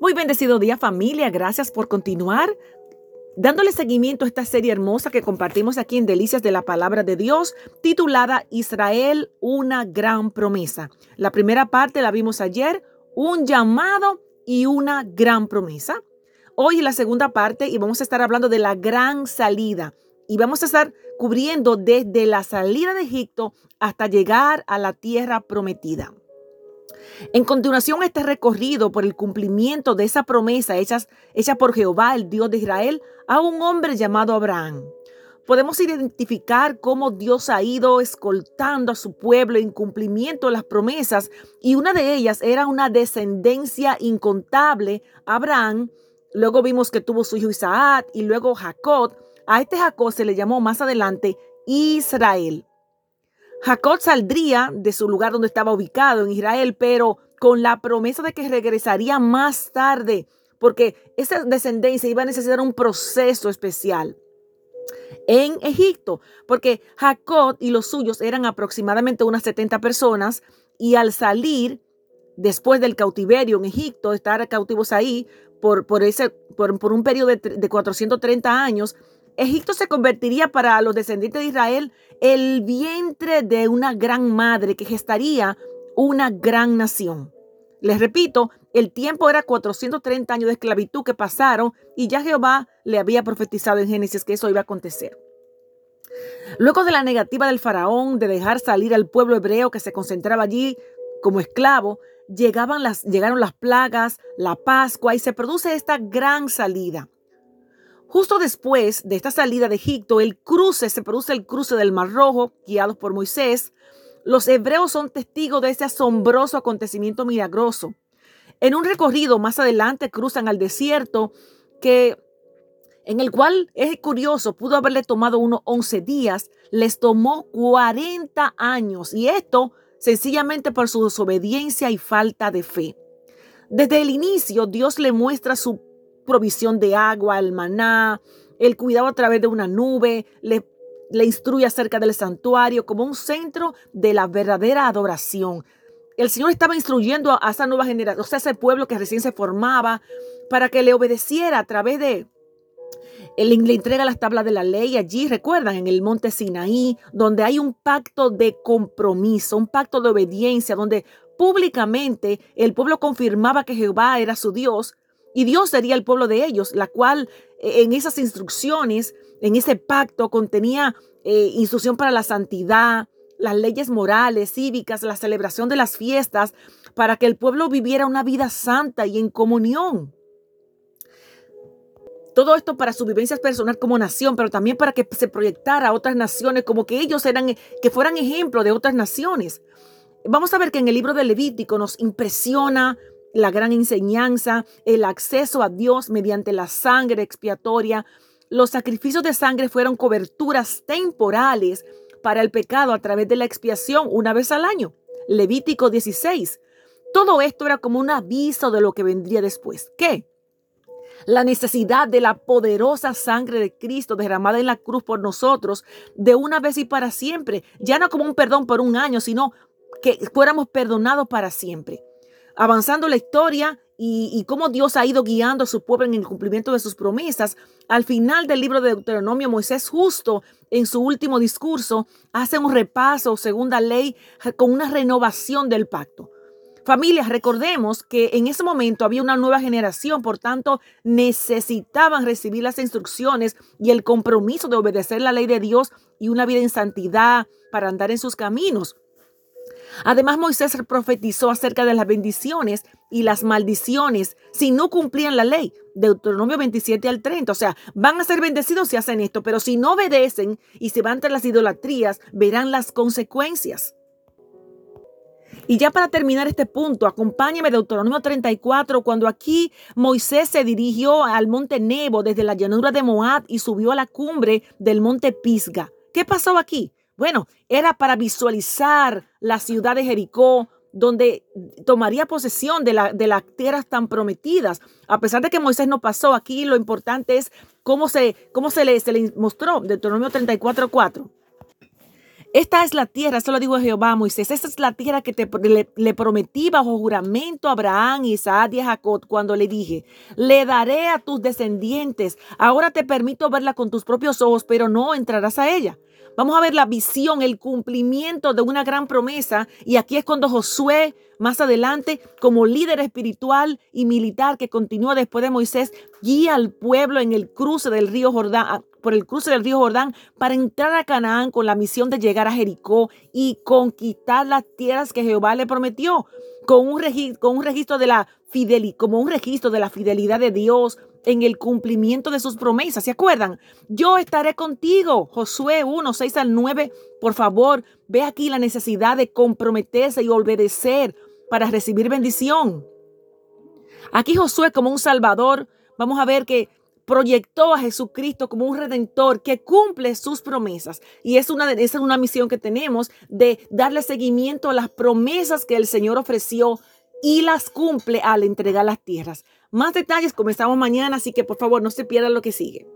Muy bendecido día familia, gracias por continuar dándole seguimiento a esta serie hermosa que compartimos aquí en Delicias de la Palabra de Dios, titulada Israel, una gran promesa. La primera parte la vimos ayer, un llamado y una gran promesa. Hoy la segunda parte y vamos a estar hablando de la gran salida y vamos a estar cubriendo desde la salida de Egipto hasta llegar a la tierra prometida. En continuación, este recorrido por el cumplimiento de esa promesa hecha, hecha por Jehová, el Dios de Israel, a un hombre llamado Abraham. Podemos identificar cómo Dios ha ido escoltando a su pueblo en cumplimiento de las promesas y una de ellas era una descendencia incontable, Abraham. Luego vimos que tuvo su hijo Isaac y luego Jacob. A este Jacob se le llamó más adelante Israel. Jacob saldría de su lugar donde estaba ubicado en Israel, pero con la promesa de que regresaría más tarde, porque esa descendencia iba a necesitar un proceso especial en Egipto, porque Jacob y los suyos eran aproximadamente unas 70 personas y al salir después del cautiverio en Egipto, estar cautivos ahí por, por, ese, por, por un periodo de, de 430 años, Egipto se convertiría para los descendientes de Israel el vientre de una gran madre que gestaría una gran nación. Les repito, el tiempo era 430 años de esclavitud que pasaron y ya Jehová le había profetizado en Génesis que eso iba a acontecer. Luego de la negativa del faraón de dejar salir al pueblo hebreo que se concentraba allí como esclavo, llegaron las plagas, la Pascua y se produce esta gran salida. Justo después de esta salida de Egipto, el cruce, se produce el cruce del Mar Rojo, guiados por Moisés. Los hebreos son testigos de este asombroso acontecimiento milagroso. En un recorrido más adelante cruzan al desierto que en el cual es curioso, pudo haberle tomado unos 11 días, les tomó 40 años y esto sencillamente por su desobediencia y falta de fe. Desde el inicio Dios le muestra su provisión de agua, el maná, el cuidado a través de una nube, le, instruye acerca del santuario como un centro de la verdadera adoración. El Señor estaba instruyendo a esa nueva generación, o sea, ese pueblo que recién se formaba, para que le obedeciera a través de, él le entrega las tablas de la ley allí, recuerdan, en el monte Sinaí, donde hay un pacto de compromiso, un pacto de obediencia, donde públicamente el pueblo confirmaba que Jehová era su Dios y Dios sería el pueblo de ellos, la cual eh, en esas instrucciones, en ese pacto, contenía eh, instrucción para la santidad, las leyes morales, cívicas, la celebración de las fiestas, para que el pueblo viviera una vida santa y en comunión. Todo esto para su vivencia personal como nación, pero también para que se proyectara a otras naciones, como que ellos eran, que fueran ejemplo de otras naciones. Vamos a ver que en el libro de Levítico nos impresiona la gran enseñanza, el acceso a Dios mediante la sangre expiatoria. Los sacrificios de sangre fueron coberturas temporales para el pecado a través de la expiación una vez al año. Levítico 16. Todo esto era como un aviso de lo que vendría después. ¿Qué? La necesidad de la poderosa sangre de Cristo derramada en la cruz por nosotros de una vez y para siempre. Ya no como un perdón por un año, sino que fuéramos perdonados para siempre avanzando la historia y, cómo Dios ha ido guiando a su pueblo en el cumplimiento de sus promesas. Al final del libro de Deuteronomio, Moisés justo en su último discurso hace un repaso, segunda ley, con una renovación del pacto. Familias, recordemos que en ese momento había una nueva generación, por tanto necesitaban recibir las instrucciones y el compromiso de obedecer la ley de Dios y una vida en santidad para andar en sus caminos. Además, Moisés profetizó acerca de las bendiciones y las maldiciones si no cumplían la ley. Deuteronomio 27 al 30. O sea, van a ser bendecidos si hacen esto, pero si no obedecen y se van tras las idolatrías, verán las consecuencias. Y ya para terminar este punto, acompáñeme Deuteronomio 34, cuando aquí Moisés se dirigió al monte Nebo desde la llanura de Moab y subió a la cumbre del monte Pisga. ¿Qué pasó aquí? Bueno, era para visualizar la ciudad de Jericó, donde tomaría posesión de, la, de las tierras tan prometidas. A pesar de que Moisés no pasó, aquí lo importante es cómo se, cómo se, le, se le mostró, Deuteronomio 34.4. Esta es la tierra, eso lo dijo Jehová Moisés, esta es la tierra que te, le, prometí bajo juramento a Abraham, Isaac y a Jacob cuando le dije, le daré a tus descendientes, ahora te permito verla con tus propios ojos, pero no entrarás a ella. Vamos a ver la visión, el cumplimiento de una gran promesa. Y aquí es cuando Josué, más adelante, como líder espiritual y militar que continúa después de Moisés, guía al pueblo en el cruce del río Jordán, por el cruce del río Jordán para entrar a Canaán con la misión de llegar a Jericó y conquistar las tierras que Jehová le prometió, con un, registro, con un registro de la fidelidad, como un registro de la fidelidad de Dios en el cumplimiento de sus promesas. ¿Se acuerdan? Yo estaré contigo. Josué 1, 6 al 9. Por favor, ve aquí la necesidad de comprometerse y obedecer para recibir bendición. Aquí Josué como un salvador, vamos a ver que proyectó a Jesucristo como un redentor que cumple sus promesas. Y es una, esa es una misión que tenemos de darle seguimiento a las promesas que el Señor ofreció y las cumple al entregar las tierras. Más detalles comenzamos mañana, así que por favor no se pierdan lo que sigue.